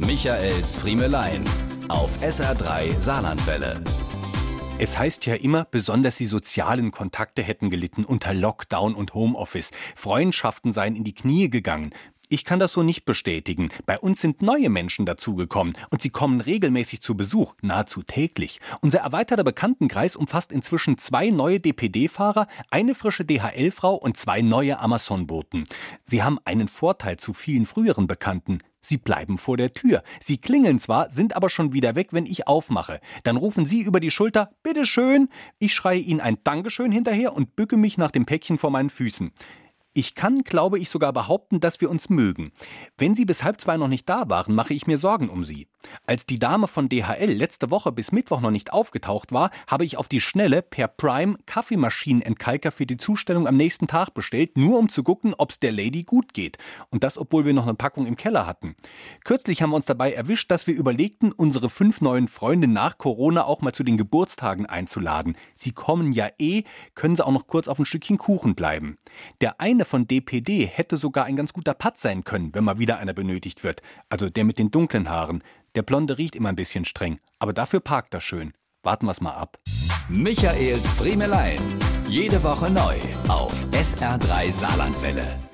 Michaels Friemelein auf SR3 Saarlandwelle. Es heißt ja immer, besonders die sozialen Kontakte hätten gelitten unter Lockdown und Homeoffice. Freundschaften seien in die Knie gegangen. Ich kann das so nicht bestätigen. Bei uns sind neue Menschen dazugekommen und sie kommen regelmäßig zu Besuch, nahezu täglich. Unser erweiterter Bekanntenkreis umfasst inzwischen zwei neue DPD-Fahrer, eine frische DHL-Frau und zwei neue Amazon-Boten. Sie haben einen Vorteil zu vielen früheren Bekannten. Sie bleiben vor der Tür. Sie klingeln zwar, sind aber schon wieder weg, wenn ich aufmache. Dann rufen Sie über die Schulter, bitteschön. Ich schreie Ihnen ein Dankeschön hinterher und bücke mich nach dem Päckchen vor meinen Füßen. Ich kann, glaube ich, sogar behaupten, dass wir uns mögen. Wenn Sie bis halb zwei noch nicht da waren, mache ich mir Sorgen um Sie. Als die Dame von DHL letzte Woche bis Mittwoch noch nicht aufgetaucht war, habe ich auf die Schnelle per Prime Kaffeemaschinenentkalker für die Zustellung am nächsten Tag bestellt, nur um zu gucken, ob es der Lady gut geht. Und das, obwohl wir noch eine Packung im Keller hatten. Kürzlich haben wir uns dabei erwischt, dass wir überlegten, unsere fünf neuen Freunde nach Corona auch mal zu den Geburtstagen einzuladen. Sie kommen ja eh, können sie auch noch kurz auf ein Stückchen Kuchen bleiben. Der eine von DPD hätte sogar ein ganz guter Patz sein können, wenn mal wieder einer benötigt wird. Also der mit den dunklen Haaren. Der Blonde riecht immer ein bisschen streng, aber dafür parkt er schön. Warten wir's mal ab. Michaels Friemelein. Jede Woche neu auf SR3 Saarlandwelle.